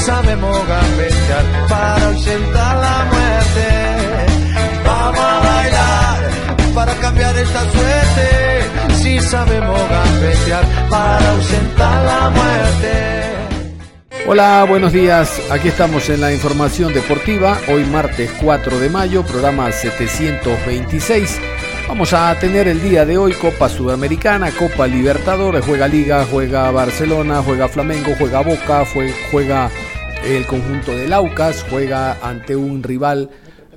Sabemos gambetear para ausentar la muerte. Vamos a bailar para cambiar esta suerte. Si sabemos gambetear para ausentar la muerte. Hola, buenos días. Aquí estamos en la información deportiva. Hoy martes 4 de mayo, programa 726. Vamos a tener el día de hoy Copa Sudamericana, Copa Libertadores, juega Liga, juega Barcelona, juega Flamengo, juega Boca, juega el conjunto de Laucas juega ante un rival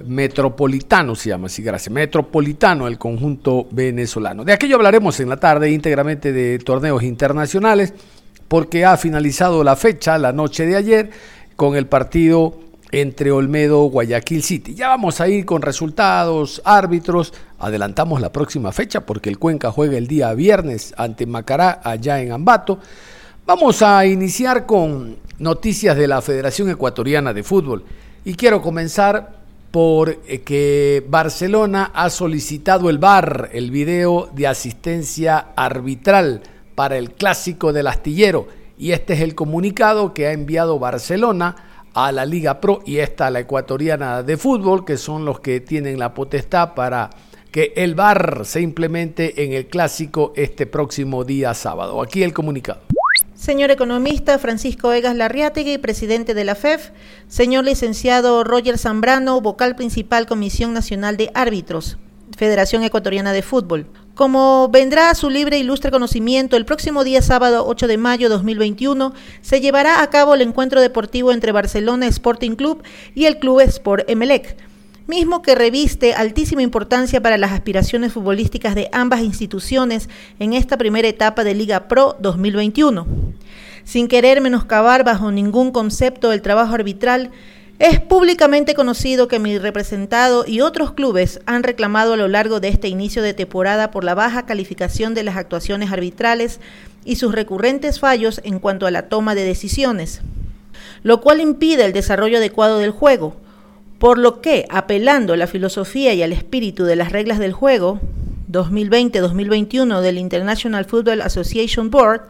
metropolitano, se llama así, gracias. Metropolitano, el conjunto venezolano. De aquello hablaremos en la tarde íntegramente de torneos internacionales, porque ha finalizado la fecha, la noche de ayer, con el partido entre Olmedo Guayaquil City. Ya vamos a ir con resultados, árbitros. Adelantamos la próxima fecha porque el Cuenca juega el día viernes ante Macará allá en Ambato. Vamos a iniciar con noticias de la Federación Ecuatoriana de Fútbol y quiero comenzar por eh, que Barcelona ha solicitado el VAR, el video de asistencia arbitral para el clásico del astillero y este es el comunicado que ha enviado Barcelona a la Liga Pro y esta a la Ecuatoriana de Fútbol, que son los que tienen la potestad para que el VAR se implemente en el clásico este próximo día sábado. Aquí el comunicado. Señor economista Francisco Egas Larriategui, presidente de la FEF. Señor licenciado Roger Zambrano, vocal principal Comisión Nacional de Árbitros, Federación Ecuatoriana de Fútbol. Como vendrá a su libre e ilustre conocimiento, el próximo día sábado 8 de mayo 2021 se llevará a cabo el encuentro deportivo entre Barcelona Sporting Club y el Club Sport Emelec mismo que reviste altísima importancia para las aspiraciones futbolísticas de ambas instituciones en esta primera etapa de Liga Pro 2021. Sin querer menoscabar bajo ningún concepto el trabajo arbitral, es públicamente conocido que mi representado y otros clubes han reclamado a lo largo de este inicio de temporada por la baja calificación de las actuaciones arbitrales y sus recurrentes fallos en cuanto a la toma de decisiones, lo cual impide el desarrollo adecuado del juego, por lo que, apelando a la filosofía y al espíritu de las reglas del juego 2020-2021 del International Football Association Board,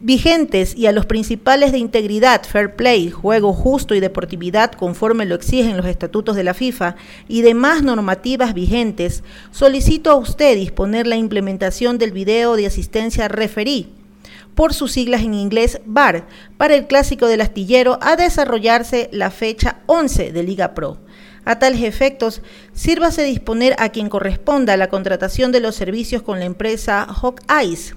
vigentes y a los principales de integridad, fair play, juego justo y deportividad conforme lo exigen los estatutos de la FIFA y demás normativas vigentes, solicito a usted disponer la implementación del video de asistencia referí por sus siglas en inglés VAR, para el clásico del astillero a desarrollarse la fecha 11 de Liga Pro. A tales efectos, sírvase disponer a quien corresponda la contratación de los servicios con la empresa Hawkeyes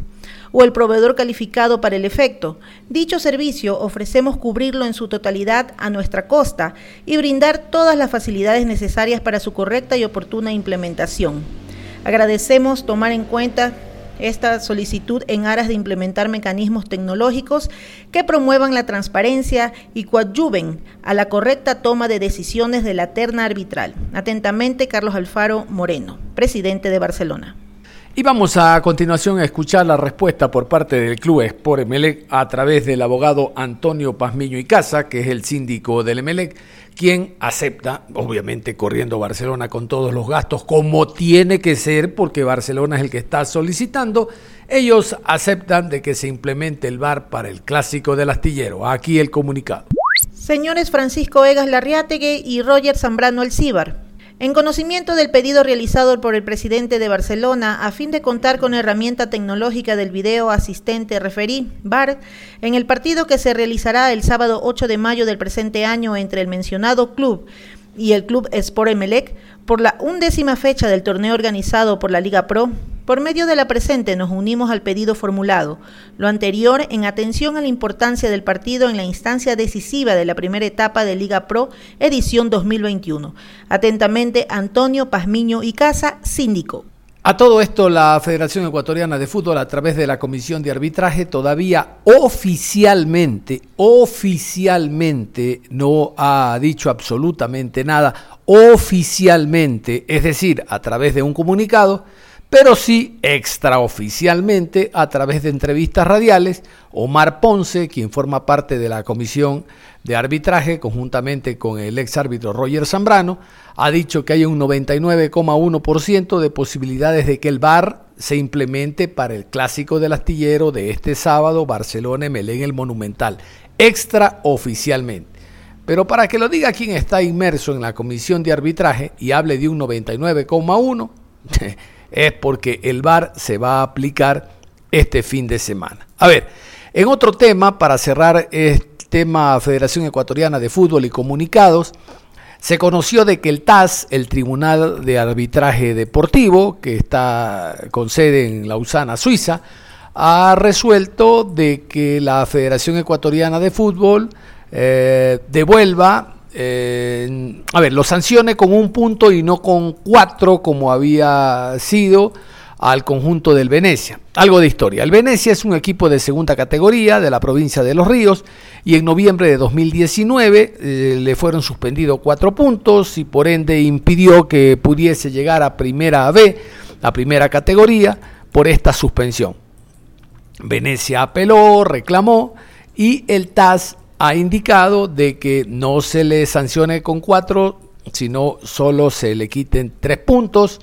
o el proveedor calificado para el efecto. Dicho servicio ofrecemos cubrirlo en su totalidad a nuestra costa y brindar todas las facilidades necesarias para su correcta y oportuna implementación. Agradecemos tomar en cuenta esta solicitud en aras de implementar mecanismos tecnológicos que promuevan la transparencia y coadyuven a la correcta toma de decisiones de la terna arbitral. Atentamente, Carlos Alfaro Moreno, presidente de Barcelona. Y vamos a continuación a escuchar la respuesta por parte del Club Sport Emelec a través del abogado Antonio Pazmiño y Casa, que es el síndico del Emelec, quien acepta, obviamente corriendo Barcelona con todos los gastos, como tiene que ser, porque Barcelona es el que está solicitando, ellos aceptan de que se implemente el VAR para el clásico del astillero. Aquí el comunicado. Señores Francisco Egas Larriategui y Roger Zambrano El Cíbar. En conocimiento del pedido realizado por el presidente de Barcelona a fin de contar con herramienta tecnológica del video asistente referí, VAR, en el partido que se realizará el sábado 8 de mayo del presente año entre el mencionado club y el club Sport Emelec por la undécima fecha del torneo organizado por la Liga Pro, Por medio de la presente nos unimos al pedido formulado, lo anterior en atención a la importancia del partido en la instancia decisiva de la primera etapa de Liga Pro edición 2021. Atentamente, Antonio Pazmiño y Casa, síndico. A todo esto, la Federación Ecuatoriana de Fútbol, a través de la Comisión de Arbitraje, todavía oficialmente, oficialmente no ha dicho absolutamente nada, oficialmente, es decir, a través de un comunicado, pero sí extraoficialmente a través de entrevistas radiales. Omar Ponce, quien forma parte de la comisión de arbitraje, conjuntamente con el ex árbitro Roger Zambrano, ha dicho que hay un 99,1% de posibilidades de que el VAR se implemente para el clásico del astillero de este sábado, Barcelona-Melén el Monumental, extraoficialmente. Pero para que lo diga quien está inmerso en la comisión de arbitraje y hable de un 99,1%, es porque el VAR se va a aplicar este fin de semana. A ver, en otro tema, para cerrar el tema Federación Ecuatoriana de Fútbol y Comunicados, se conoció de que el TAS, el Tribunal de Arbitraje Deportivo, que está con sede en Lausana, Suiza, ha resuelto de que la Federación Ecuatoriana de Fútbol eh, devuelva a ver, lo sancione con un punto y no con cuatro como había sido al conjunto del Venecia. Algo de historia. El Venecia es un equipo de segunda categoría de la provincia de Los Ríos y en noviembre de 2019 eh, le fueron suspendidos cuatro puntos y por ende impidió que pudiese llegar a primera B, la primera categoría, por esta suspensión. Venecia apeló, reclamó y el TAS ha indicado de que no se le sancione con cuatro, sino solo se le quiten tres puntos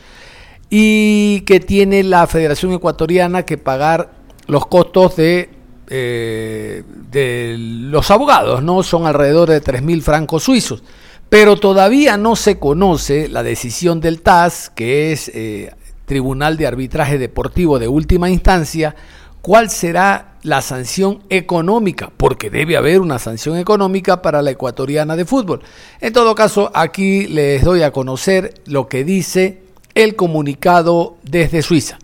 y que tiene la Federación Ecuatoriana que pagar los costos de, eh, los abogados, ¿no? Son alrededor de tres mil francos suizos. Pero todavía no se conoce la decisión del TAS, que es eh, Tribunal de Arbitraje Deportivo de Última Instancia, cuál será la sanción económica, porque debe haber una sanción económica para la ecuatoriana de fútbol. En todo caso, aquí les doy a conocer lo que dice el comunicado desde Suiza.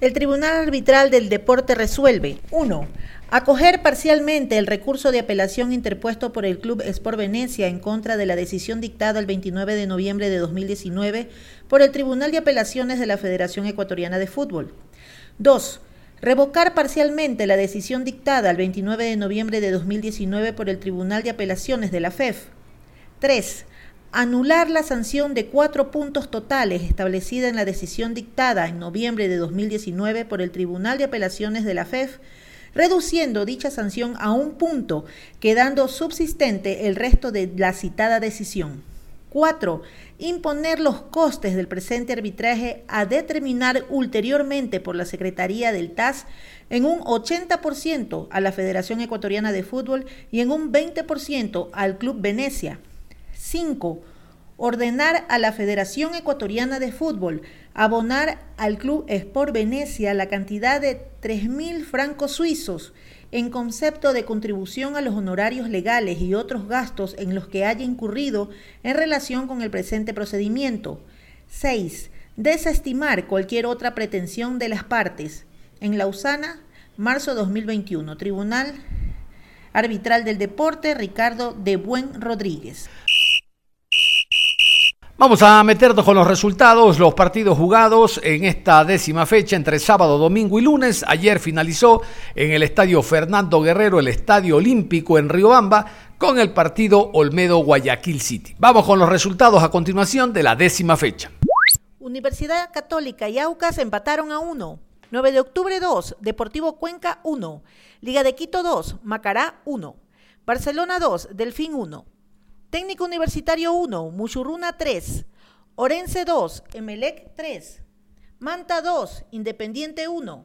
El Tribunal Arbitral del Deporte resuelve 1. Acoger parcialmente el recurso de apelación interpuesto por el Club Sport Venecia en contra de la decisión dictada el 29 de noviembre de 2019 por el Tribunal de Apelaciones de la Federación Ecuatoriana de Fútbol. 2 Revocar parcialmente la decisión dictada el 29 de noviembre de 2019 por el Tribunal de Apelaciones de la FEF. 3. Anular la sanción de cuatro puntos totales establecida en la decisión dictada en noviembre de 2019 por el Tribunal de Apelaciones de la FEF, reduciendo dicha sanción a un punto, quedando subsistente el resto de la citada decisión. 4 imponer los costes del presente arbitraje a determinar ulteriormente por la Secretaría del TAS en un 80% a la Federación Ecuatoriana de Fútbol y en un 20% al Club Venecia. 5. Ordenar a la Federación Ecuatoriana de Fútbol abonar al Club Sport Venecia la cantidad de 3.000 francos suizos en concepto de contribución a los honorarios legales y otros gastos en los que haya incurrido en relación con el presente procedimiento. 6. Desestimar cualquier otra pretensión de las partes. En Lausana, marzo 2021. Tribunal Arbitral del Deporte, Ricardo de Buen Rodríguez. Vamos a meternos con los resultados, los partidos jugados en esta décima fecha entre sábado, domingo y lunes. Ayer finalizó en el estadio Fernando Guerrero, el estadio olímpico en Riobamba, con el partido Olmedo Guayaquil City. Vamos con los resultados a continuación de la décima fecha. Universidad Católica y Aucas empataron a 1. 9 de octubre 2, Deportivo Cuenca 1. Liga de Quito 2, Macará 1. Barcelona 2, Delfín 1. Técnico Universitario 1, Muchurruna 3, Orense 2, Emelec 3, Manta 2, Independiente 1,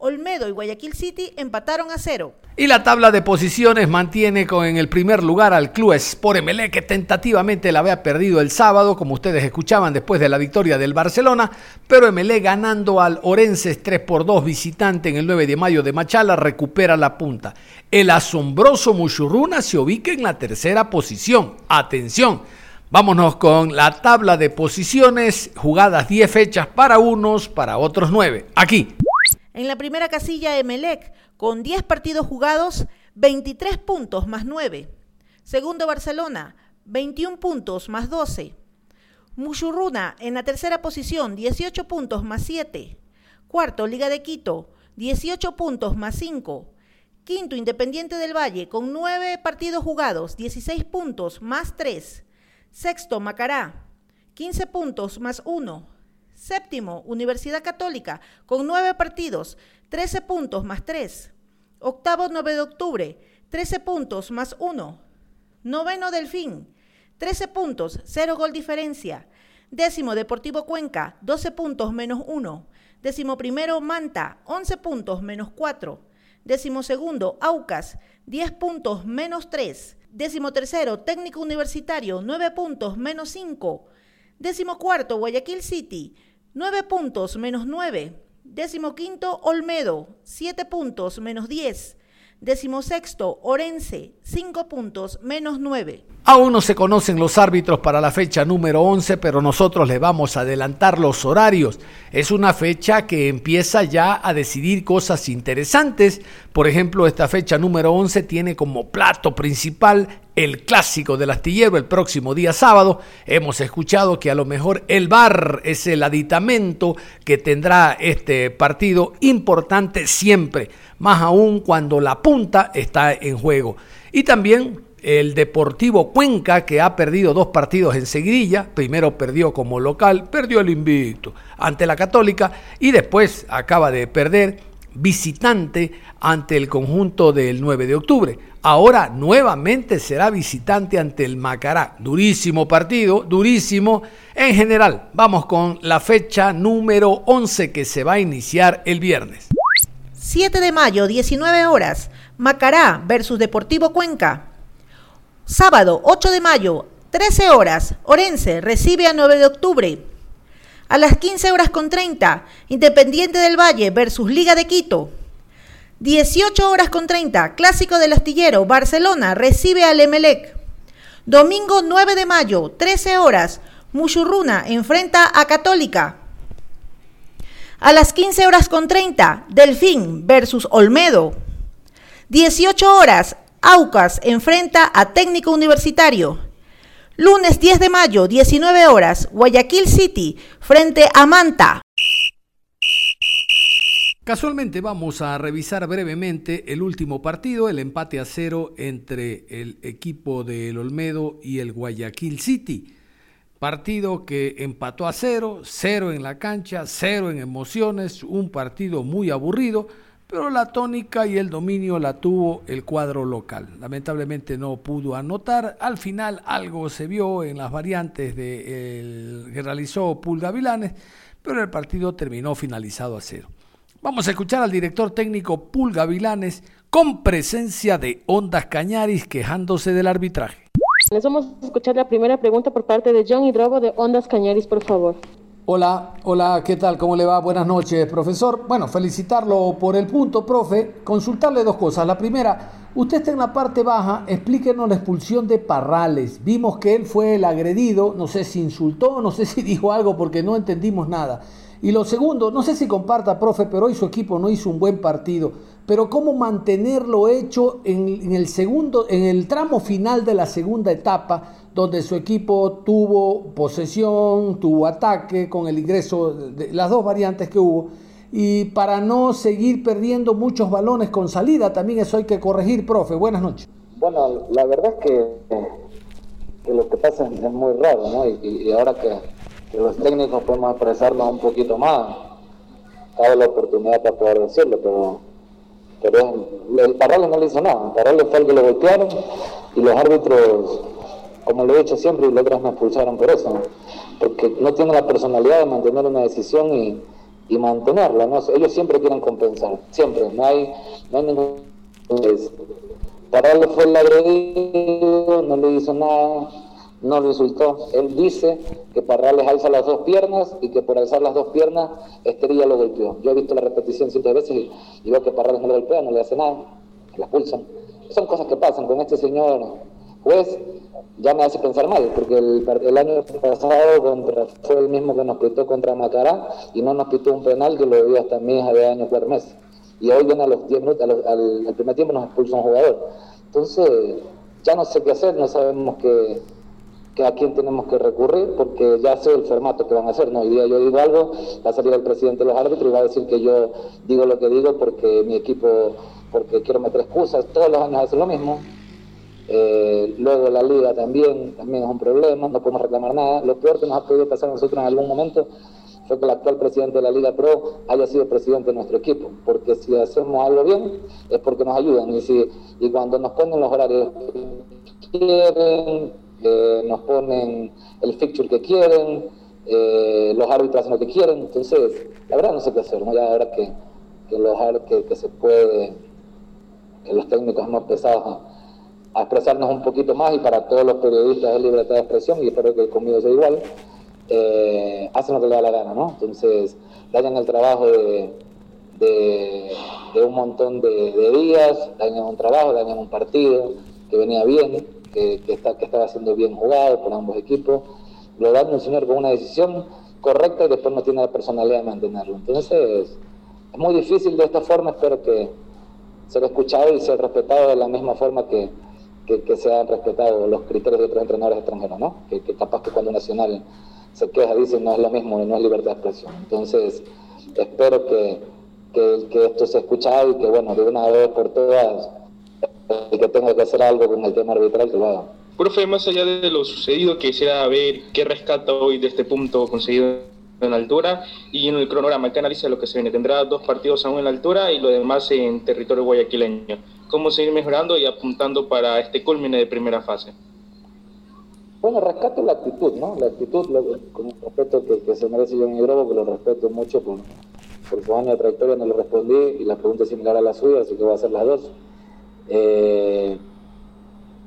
Olmedo y Guayaquil City empataron a cero. Y la tabla de posiciones mantiene con en el primer lugar al Club Sport Emelec que tentativamente la había perdido el sábado, como ustedes escuchaban después de la victoria del Barcelona, pero Emelec ganando al Orenses 3 por 2 visitante en el 9 de mayo de Machala recupera la punta. El asombroso Muchurruna se ubica en la tercera posición. Atención, Vámonos con la tabla de posiciones, jugadas 10 fechas para unos, para otros 9. Aquí. En la primera casilla, Emelec, con 10 partidos jugados, 23 puntos más 9. Segundo, Barcelona, 21 puntos más 12. Mushurruna en la tercera posición, 18 puntos más 7. Cuarto, Liga de Quito, 18 puntos más 5. Quinto, Independiente del Valle, con 9 partidos jugados, 16 puntos más 3. Sexto, Macará, 15 puntos más 1. Séptimo, Universidad Católica, con 9 partidos, 13 puntos más 3. Octavo, 9 de octubre, 13 puntos más 1. Noveno, Delfín, 13 puntos, 0 gol diferencia. Décimo Deportivo Cuenca, 12 puntos menos 1. Décimo primero Manta, 11 puntos menos 4. Décimo segundo Aucas, 10 puntos menos 3. Décimo tercero Técnico Universitario, 9 puntos menos 5. Décimo cuarto Guayaquil City, 9 puntos menos 9. Décimo quinto Olmedo, 7 puntos menos 10. Décimo sexto, Orense, 5 puntos, menos 9. Aún no se conocen los árbitros para la fecha número 11, pero nosotros le vamos a adelantar los horarios. Es una fecha que empieza ya a decidir cosas interesantes. Por ejemplo, esta fecha número 11 tiene como plato principal el clásico del astillero el próximo día sábado. Hemos escuchado que a lo mejor el VAR es el aditamento que tendrá este partido importante siempre, más aún cuando la punta está en juego. Y también el Deportivo Cuenca, que ha perdido dos partidos en seguidilla, primero perdió como local, perdió el invicto ante la Católica y después acaba de perder visitante ante el conjunto del 9 de octubre. Ahora nuevamente será visitante ante el Macará. Durísimo partido, durísimo. En general, vamos con la fecha número 11 que se va a iniciar el viernes. 7 de mayo, 19 horas. Macará versus Deportivo Cuenca. Sábado, 8 de mayo, 13 horas. Orense recibe a 9 de octubre. A las 15 horas con 30, Independiente del Valle versus Liga de Quito. 18 horas con 30, Clásico del Astillero, Barcelona recibe al Emelec. Domingo 9 de mayo, 13 horas, Muchurruna enfrenta a Católica. A las 15 horas con 30, Delfín versus Olmedo. 18 horas, Aucas enfrenta a Técnico Universitario. Lunes 10 de mayo, 19 horas, Guayaquil City frente a Manta. Casualmente vamos a revisar brevemente el último partido, el empate a cero entre el equipo del Olmedo y el Guayaquil City. Partido que empató a cero, cero en la cancha, cero en emociones, un partido muy aburrido, pero la tónica y el dominio la tuvo el cuadro local. Lamentablemente no pudo anotar, al final algo se vio en las variantes de, que realizó Pulga Vilanes, pero el partido terminó finalizado a cero. Vamos a escuchar al director técnico Pulga Vilanes con presencia de Ondas Cañaris quejándose del arbitraje. Les vamos a escuchar la primera pregunta por parte de John Hidrobo de Ondas Cañaris, por favor. Hola, hola, ¿qué tal? ¿Cómo le va? Buenas noches, profesor. Bueno, felicitarlo por el punto, profe. Consultarle dos cosas. La primera, usted está en la parte baja, explíquenos la expulsión de Parrales. Vimos que él fue el agredido, no sé si insultó, no sé si dijo algo porque no entendimos nada. Y lo segundo, no sé si comparta, profe, pero hoy su equipo no hizo un buen partido. Pero cómo mantenerlo hecho en, el segundo, en el tramo final de la segunda etapa, donde su equipo tuvo posesión, tuvo ataque con el ingreso de las dos variantes que hubo. Y para no seguir perdiendo muchos balones con salida, también eso hay que corregir, profe. Buenas noches. Bueno, la verdad es que, lo que pasa es muy raro, ¿no? y ahora que que los técnicos podemos expresarnos un poquito más, cabe la oportunidad para poder decirlo, pero, pero el Parrales no le hizo nada, el Parrales fue el que lo golpearon y los árbitros, como lo he dicho siempre, y los otros me expulsaron por eso, porque no tienen la personalidad de mantener una decisión y, y mantenerla, ¿no? ellos siempre quieren compensar, siempre, no hay, no hay ningún... Parrales fue el agredido, no le hizo nada no resultó. Él dice que Parrales alza las dos piernas y que por alzar las dos piernas Estrella lo golpeó. Yo he visto la repetición cientos veces y, veo que Parrales no lo golpea, no le hace nada, la expulsan. Son cosas que pasan con este señor juez. ya me hace pensar mal, porque el, año pasado contra, fue el mismo que nos pitó contra Macará y no nos pitó un penal que lo debía hasta mi hija de años cuatro meses. Y hoy viene a los 10 minutos, al, primer tiempo nos expulsa un jugador. Entonces, ya no sé qué hacer, no sabemos qué, a quién tenemos que recurrir, porque ya sé el formato que van a hacer. No, hoy día yo digo algo, va a salir el presidente de los árbitros y va a decir que yo digo lo que digo porque mi equipo, porque quiero meter excusas, todos los años hacen lo mismo eh, luego la liga también, también es un problema, no podemos reclamar nada. Lo peor que nos ha podido pasar a nosotros en algún momento fue que el actual presidente de la Liga Pro haya sido presidente de nuestro equipo, porque si hacemos algo bien es porque nos ayudan y, cuando nos ponen los horarios que quieren, eh, nos ponen el fixture que quieren, eh, los árbitros hacen lo que quieren, entonces la verdad no sé qué hacer, ¿no? ya ahora que, que, los, que, que se puede, que los técnicos más pesados a expresarnos un poquito más y para todos los periodistas de libertad de expresión, y espero que conmigo sea igual, eh, hacen lo que les da la gana, ¿no? Entonces, dañan el trabajo de, de, un montón de, días, dañan un trabajo, dañan un partido que venía bien, que, que, está, que estaba siendo bien jugado por ambos equipos, lo daña un señor con una decisión correcta y después no tiene la personalidad de mantenerlo. Entonces, es muy difícil de esta forma, espero que ser escuchado y ser respetado de la misma forma que que, que se han respetado los criterios de otros entrenadores extranjeros, ¿no? Que, capaz que cuando nacional se queja dice no es lo mismo, no es libertad de expresión. Entonces, espero que, que, esto se escuchado y que, bueno, de una vez por todas, y que tenga que hacer algo con el tema arbitral, que lo haga. Profe, más allá de lo sucedido, quisiera ver qué rescata hoy de este punto conseguido en altura y en el cronograma, que analiza lo que se viene. Tendrá dos partidos aún en la altura y lo demás en territorio guayaquileño cómo seguir mejorando y apuntando para este culmine de primera fase. Bueno, rescato la actitud, ¿no? La actitud, con el respeto que, se merece John Hidrobo, que lo respeto mucho por, por su año de trayectoria, no le respondí y la pregunta es similar a la suya, así que voy a hacer las dos. Eh,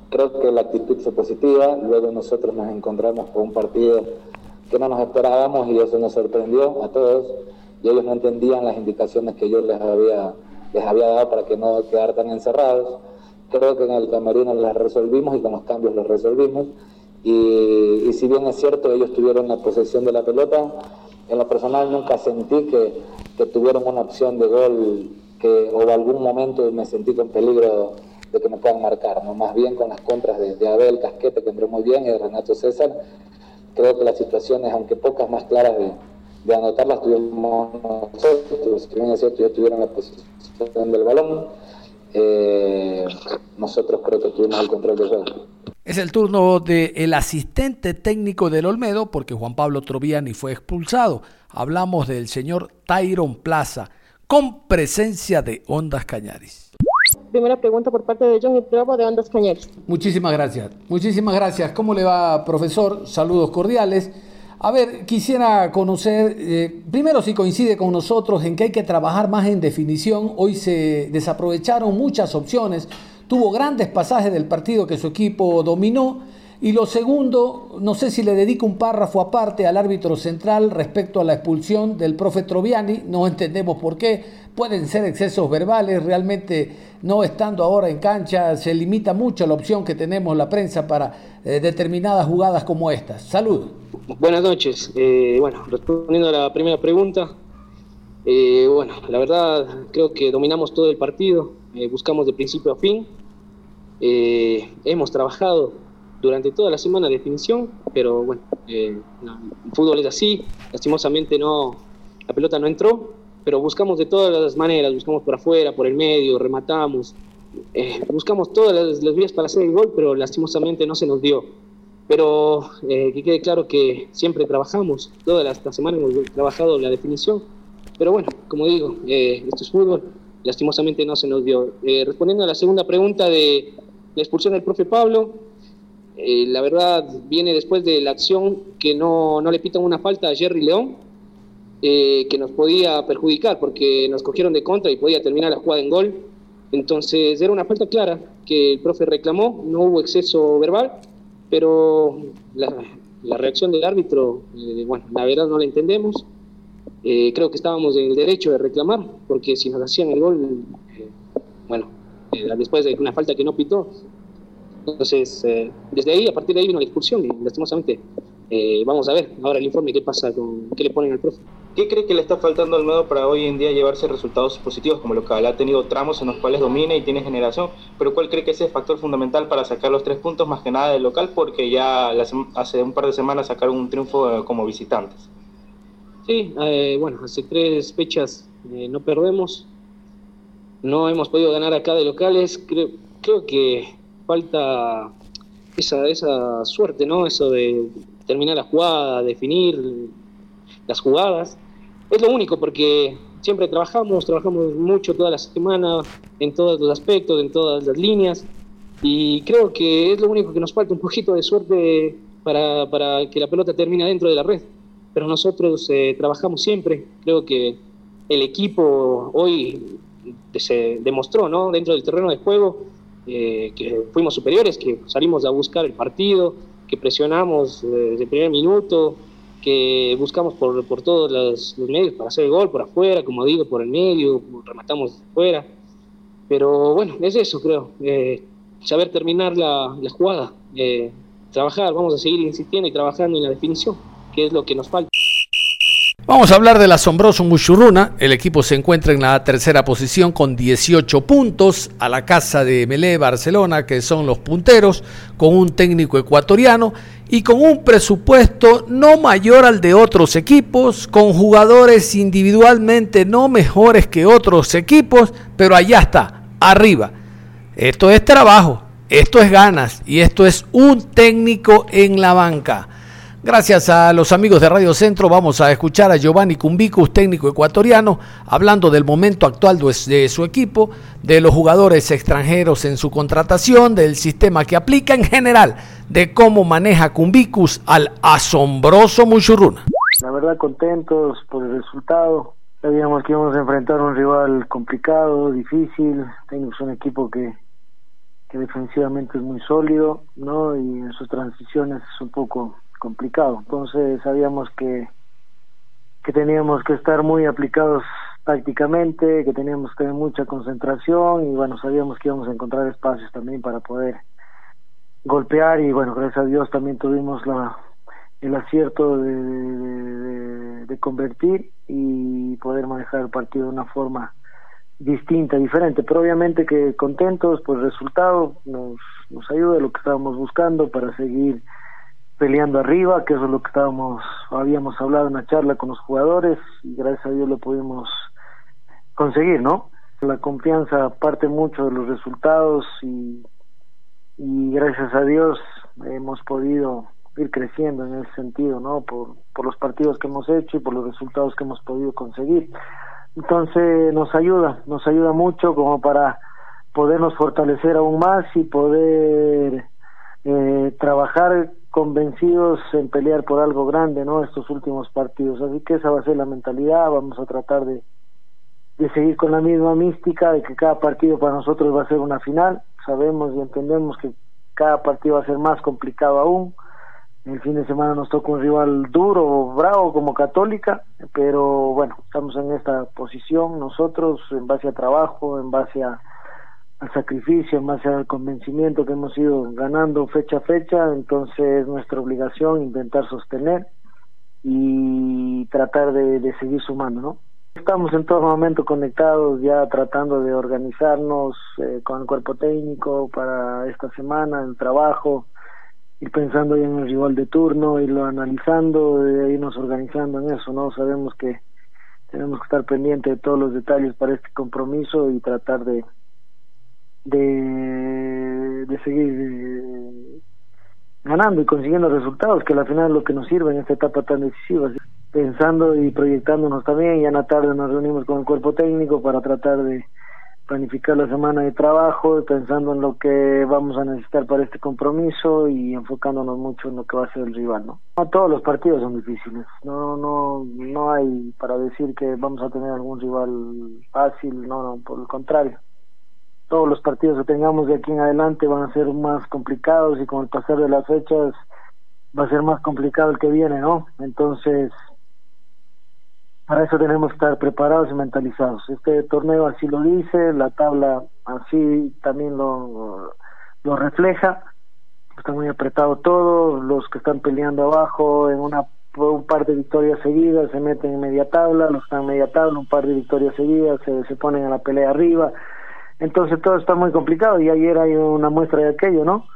creo que la actitud fue positiva, luego nosotros nos encontramos con un partido que no nos esperábamos y eso nos sorprendió a todos y ellos no entendían las indicaciones que yo les había les había dado para que no quedar tan encerrados. Creo que en el camerino las resolvimos y con los cambios los resolvimos. Y, si bien es cierto, ellos tuvieron la posesión de la pelota, en lo personal nunca sentí que, que tuvieron una opción de gol que, o de algún momento me sentí con peligro de que me puedan marcar, ¿no? más bien con las contras de, de Abel Casquete, que entró muy bien, y de Renato César. Creo que las situaciones, aunque pocas más claras de, de anotarlas, tuvimos nosotros, si es cierto, tuvieron la posición del balón. Eh, nosotros creo que tuvimos el control del juego. Es el turno del asistente técnico del Olmedo porque Juan Pablo Troviani fue expulsado. Hablamos del señor Tyron Plaza con presencia de Ondas Cañaris. Primera pregunta por parte de John Bravo de Ondas Cañaris. Muchísimas gracias. Muchísimas gracias. ¿Cómo le va, profesor? Saludos cordiales. A ver, quisiera conocer, eh, primero si coincide con nosotros en que hay que trabajar más en definición. Hoy se desaprovecharon muchas opciones, tuvo grandes pasajes del partido que su equipo dominó. Y lo segundo, no sé si le dedico un párrafo aparte al árbitro central respecto a la expulsión del profe Troviani, no entendemos por qué, pueden ser excesos verbales, realmente no estando ahora en cancha se limita mucho la opción que tenemos la prensa para eh, determinadas jugadas como estas. Salud. Buenas noches. Eh, bueno, respondiendo a la primera pregunta, eh, bueno, la verdad creo que dominamos todo el partido, eh, buscamos de principio a fin, hemos trabajado durante toda la semana de definición, pero bueno, el fútbol es así, lastimosamente no, la pelota no entró, pero buscamos de todas las maneras, buscamos por afuera, por el medio, rematamos, buscamos todas las, las vías para hacer el gol, pero lastimosamente no se nos dio pero eh, que quede claro que siempre trabajamos, toda la, semana hemos trabajado la definición, pero bueno, como digo, eh, esto es fútbol, lastimosamente no se nos dio. Eh, respondiendo a la segunda pregunta de la expulsión del profe Pablo, la verdad viene después de la acción que no, no le pitan una falta a Jerry León, que nos podía perjudicar porque nos cogieron de contra y podía terminar la jugada en gol. Entonces era una falta clara que el profe reclamó, no hubo exceso verbal pero la, reacción del árbitro, eh, bueno, la verdad no la entendemos. Eh, creo que estábamos en el derecho de reclamar, porque si nos hacían el gol, eh, bueno, después de una falta que no pitó, Entonces, eh, desde ahí, a partir de ahí vino la expulsión y lastimosamente eh, vamos a ver ahora el informe qué pasa con qué le ponen al profe. ¿Qué cree que le está faltando al Almagro para hoy en día llevarse resultados positivos como lo que ha tenido tramos en los cuales domina y tiene generación? Pero ¿cuál cree que es el factor fundamental para sacar los tres puntos más que nada del local? Porque ya hace un par de semanas sacaron un triunfo eh, como visitantes. Sí, eh, bueno, hace tres fechas eh, no perdemos. No hemos podido ganar acá de locales. Creo, creo que falta esa, esa suerte, ¿no? Eso de terminar la jugada, definir las jugadas. Es lo único porque siempre trabajamos, trabajamos mucho toda la semana, en todos los aspectos, en todas las líneas, y creo que es lo único que nos falta, un poquito de suerte para, para que la pelota termine dentro de la red. Pero nosotros eh, trabajamos siempre, creo que el equipo hoy se demostró ¿no? dentro del terreno de juego eh, que fuimos superiores, que salimos a buscar el partido, que presionamos eh, desde primer minuto, que buscamos por, por todos los, medios para hacer el gol, por afuera, como digo, por el medio, rematamos afuera. Pero bueno, es eso, creo. Eh, saber terminar la, la jugada, eh, trabajar, vamos a seguir insistiendo y trabajando en la definición, que es lo que nos falta. Vamos a hablar del asombroso Muchurruna. El equipo se encuentra en la tercera posición con 18 puntos a la casa de Melé Barcelona, que son los punteros, con un técnico ecuatoriano y con un presupuesto no mayor al de otros equipos, con jugadores individualmente no mejores que otros equipos, pero allá está, arriba. Esto es trabajo, esto es ganas y esto es un técnico en la banca. Gracias a los amigos de Radio Centro vamos a escuchar a Giovanni Cumbicus, técnico ecuatoriano, hablando del momento actual de su equipo, de los jugadores extranjeros en su contratación, del sistema que aplica en general, de cómo maneja Cumbicus al asombroso Muchurruna. La verdad contentos por el resultado. Sabíamos que íbamos a enfrentar un rival complicado, difícil. Tenemos un equipo que, que defensivamente es muy sólido, ¿no? Y en sus transiciones es un poco complicado. Entonces sabíamos que, que teníamos que estar muy aplicados tácticamente, que teníamos que tener mucha concentración y bueno, sabíamos que íbamos a encontrar espacios también para poder golpear y bueno, gracias a Dios también tuvimos la el acierto de, de, de, convertir y poder manejar el partido de una forma distinta, diferente, pero obviamente que contentos por el resultado, nos, nos ayuda lo que estábamos buscando para seguir peleando arriba, que eso es lo que estábamos, habíamos hablado en la charla con los jugadores y gracias a Dios lo pudimos conseguir, ¿no? La confianza parte mucho de los resultados y, y gracias a Dios hemos podido ir creciendo en ese sentido, ¿no? Por, por los partidos que hemos hecho y por los resultados que hemos podido conseguir. Entonces nos ayuda, nos ayuda mucho como para podernos fortalecer aún más y poder eh, trabajar convencidos en pelear por algo grande, ¿no? Estos últimos partidos. Así que esa va a ser la mentalidad. Vamos a tratar de, de seguir con la misma mística de que cada partido para nosotros va a ser una final. Sabemos y entendemos que cada partido va a ser más complicado aún. El fin de semana nos toca un rival duro, bravo como Católica, pero bueno, estamos en esta posición nosotros en base a trabajo, en base a al sacrificio, más al convencimiento que hemos ido ganando fecha a fecha, entonces es nuestra obligación intentar sostener y tratar de, de seguir sumando, ¿no? Estamos en todo momento conectados, ya tratando de organizarnos eh, con el cuerpo técnico para esta semana, el trabajo, ir pensando en el rival de turno, irlo analizando, irnos organizando en eso, ¿no? Sabemos que tenemos que estar pendientes de todos los detalles para este compromiso y tratar de, de, de seguir eh, ganando y consiguiendo resultados, que al final es lo que nos sirve en esta etapa tan decisiva. Pensando y proyectándonos también, ya en la tarde nos reunimos con el cuerpo técnico para tratar de planificar la semana de trabajo, pensando en lo que vamos a necesitar para este compromiso y enfocándonos mucho en lo que va a ser el rival, ¿no? No todos los partidos son difíciles, no no no hay para decir que vamos a tener algún rival fácil, no, no, por el contrario todos los partidos que tengamos de aquí en adelante van a ser más complicados y con el pasar de las fechas va a ser más complicado el que viene, ¿no? Entonces, para eso tenemos que estar preparados y mentalizados. Este torneo así lo dice, la tabla así también lo, lo refleja está muy apretado todo, los que están peleando abajo en una un par de victorias seguidas se meten en media tabla, los que están en media tabla, un par de victorias seguidas se, se ponen a la pelea arriba, entonces todo está muy complicado y ayer hay una muestra de aquello, ¿no?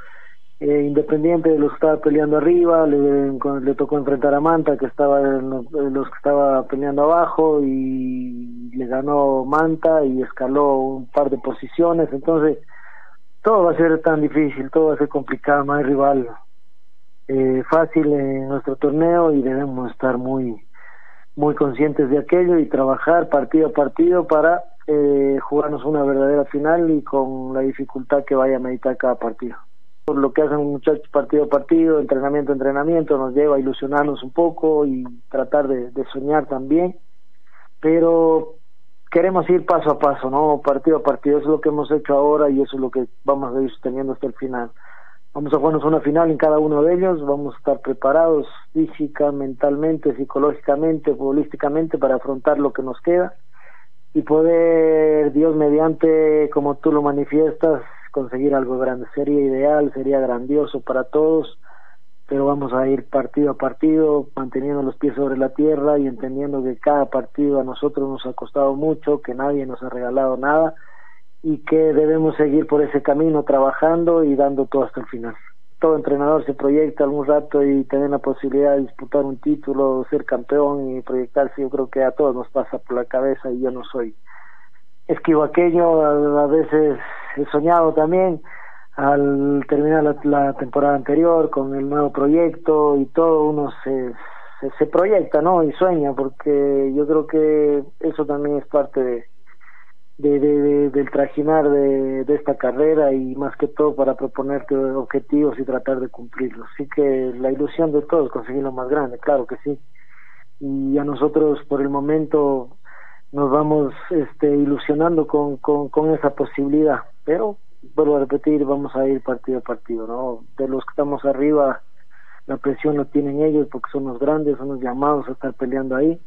Eh, independiente de los que estaba peleando arriba, le, tocó enfrentar a Manta que estaba los, que estaba peleando abajo y le ganó Manta y escaló un par de posiciones, entonces todo va a ser tan difícil, todo va a ser complicado, no hay rival eh, fácil en nuestro torneo y debemos estar muy muy conscientes de aquello y trabajar partido a partido para eh, jugarnos una verdadera final y con la dificultad que vaya a meditar cada partido. Por lo que hacen muchachos partido a partido, entrenamiento a entrenamiento, nos lleva a ilusionarnos un poco y tratar de, soñar también, pero queremos ir paso a paso, ¿no? Partido a partido, eso es lo que hemos hecho ahora y eso es lo que vamos a ir sosteniendo hasta el final. Vamos a jugarnos una final en cada uno de ellos, vamos a estar preparados física, mentalmente, psicológicamente, futbolísticamente para afrontar lo que nos queda y poder, Dios mediante, como tú lo manifiestas, conseguir algo grande. Sería ideal, sería grandioso para todos, pero vamos a ir partido a partido, manteniendo los pies sobre la tierra y entendiendo que cada partido a nosotros nos ha costado mucho, que nadie nos ha regalado nada y que debemos seguir por ese camino trabajando y dando todo hasta el final. Todo entrenador se proyecta algún rato y tener la posibilidad de disputar un título, ser campeón y proyectarse, yo creo que a todos nos pasa por la cabeza y yo no soy esquivo aquello, a, veces he soñado también al terminar la, la, temporada anterior con el nuevo proyecto y todo uno se, se, se proyecta, ¿no? Y sueña porque yo creo que eso también es parte de de, de, del trajinar de, de, esta carrera y más que todo para proponerte objetivos y tratar de cumplirlos. Así que la ilusión de todos conseguir lo más grande, claro que sí. Y a nosotros por el momento nos vamos este, ilusionando con, esa posibilidad, pero vuelvo a repetir, vamos a ir partido a partido, ¿no? De los que estamos arriba, la presión la tienen ellos porque son los grandes, son los llamados a estar peleando ahí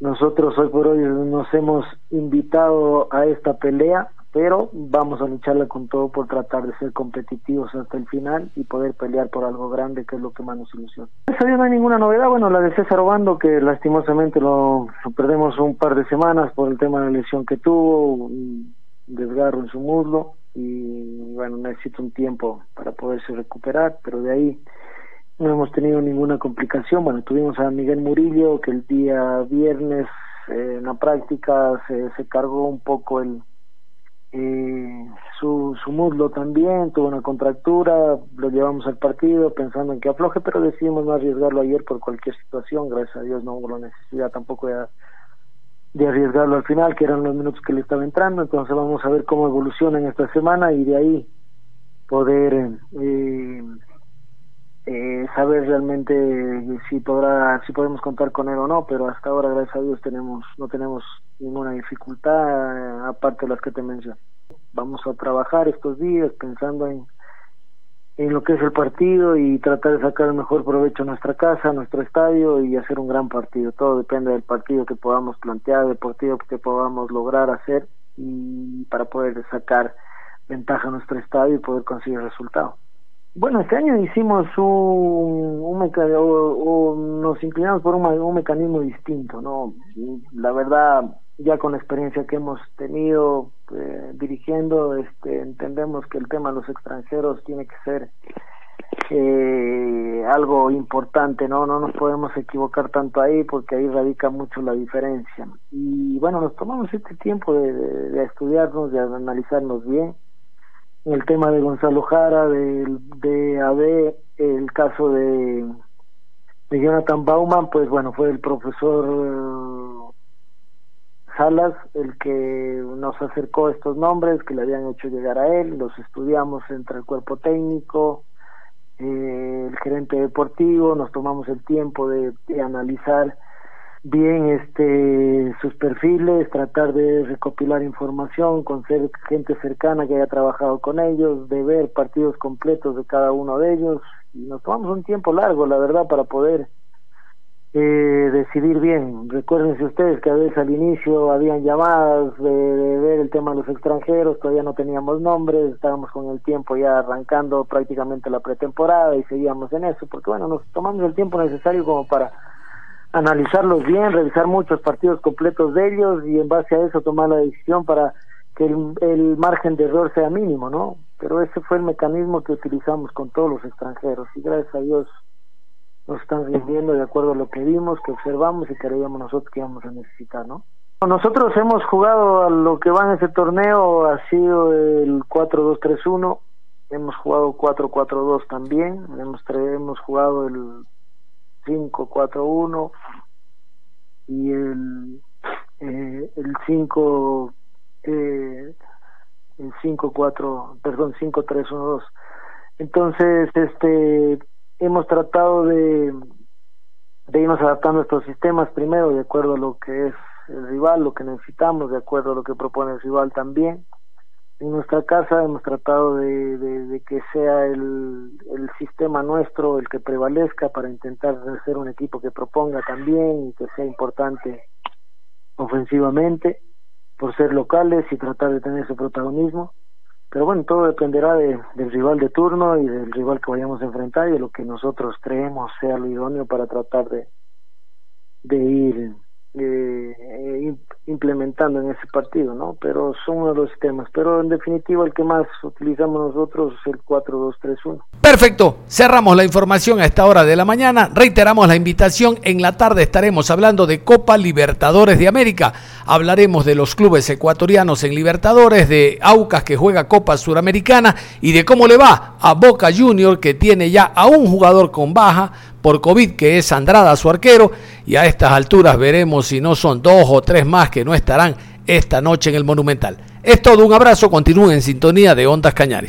nosotros hoy por hoy nos hemos invitado a esta pelea, pero vamos a lucharla con todo por tratar de ser competitivos hasta el final y poder pelear por algo grande, que es lo que más nos ilusiona. No hay ninguna novedad, bueno, la de César Obando, que lastimosamente lo, perdemos un par de semanas por el tema de la lesión que tuvo, un desgarro en su muslo, y bueno, necesita un tiempo para poderse recuperar, pero de ahí no hemos tenido ninguna complicación. Bueno, tuvimos a Miguel Murillo que el día viernes eh, en la práctica se, se cargó un poco el eh, su, su muslo también, tuvo una contractura, lo llevamos al partido pensando en que afloje, pero decidimos no arriesgarlo ayer por cualquier situación, gracias a Dios no hubo la necesidad tampoco de, de arriesgarlo al final, que eran los minutos que le estaba entrando, entonces vamos a ver cómo evoluciona en esta semana y de ahí poder eh, eh, saber realmente si podrá si podemos contar con él o no pero hasta ahora gracias a Dios tenemos no tenemos ninguna dificultad eh, aparte de las que te mencioné vamos a trabajar estos días pensando en lo que es el partido y tratar de sacar el mejor provecho a nuestra casa, a nuestro estadio y hacer un gran partido. Todo depende del partido que podamos plantear, del partido que podamos lograr hacer y para poder sacar ventaja a nuestro estadio y poder conseguir resultados. Bueno, este año hicimos un, un o, nos inclinamos por un, mecanismo distinto, ¿no? La verdad, ya con la experiencia que hemos tenido eh, dirigiendo, este, entendemos que el tema de los extranjeros tiene que ser eh, algo importante, ¿no? No nos podemos equivocar tanto ahí porque ahí radica mucho la diferencia. Y bueno, nos tomamos este tiempo de, de estudiarnos, de analizarnos bien el tema de Gonzalo Jara, de, de AB, el caso de, de Jonathan Bauman, pues bueno, fue el profesor eh, Salas el que nos acercó estos nombres que le habían hecho llegar a él, los estudiamos entre el cuerpo técnico, eh, el gerente deportivo, nos tomamos el tiempo de analizar bien este sus perfiles, tratar de recopilar información, con ser gente cercana que haya trabajado con ellos, de ver partidos completos de cada uno de ellos y nos tomamos un tiempo largo, la verdad, para poder eh, decidir bien. Recuérdense ustedes que a veces al inicio habían llamadas de, ver el tema de los extranjeros, todavía no teníamos nombres, estábamos con el tiempo ya arrancando prácticamente la pretemporada y seguíamos en eso, porque bueno, nos tomamos el tiempo necesario como para analizarlos bien, revisar muchos partidos completos de ellos y en base a eso tomar la decisión para que el, el margen de error sea mínimo, ¿no? Pero ese fue el mecanismo que utilizamos con todos los extranjeros y gracias a Dios nos están rindiendo de acuerdo a lo que vimos, que observamos y creíamos nosotros que íbamos a necesitar, ¿no? Nosotros hemos jugado a lo que va en ese torneo, ha sido el 4-2-3-1, hemos jugado 4-4-2 también, hemos, hemos jugado el 5-4-1 y el, eh, el 5 eh, el 5-4, perdón, 5-3-1-2. Entonces, este hemos tratado de, de irnos adaptando a estos sistemas primero de acuerdo a lo que es el rival, lo que necesitamos, de acuerdo a lo que propone el rival también. En nuestra casa hemos tratado de, de, que sea el, el, sistema nuestro el que prevalezca para intentar ser un equipo que proponga también y que sea importante ofensivamente por ser locales y tratar de tener ese protagonismo. Pero bueno, todo dependerá de, del rival de turno y del rival que vayamos a enfrentar y de lo que nosotros creemos sea lo idóneo para tratar de, de ir eh, implementando en ese partido, ¿no? Pero son uno de los temas. Pero en definitiva el que más utilizamos nosotros es el 4-2-3-1. Perfecto. Cerramos la información a esta hora de la mañana. Reiteramos la invitación. En la tarde estaremos hablando de Copa Libertadores de América. Hablaremos de los clubes ecuatorianos en Libertadores, de Aucas que juega Copa Suramericana y de cómo le va a Boca Junior que tiene ya a un jugador con baja por COVID, que es Andrada, su arquero, y a estas alturas veremos si no son dos o tres más que no estarán esta noche en el Monumental. Es todo, un abrazo, continúen en sintonía de Ondas Cañares.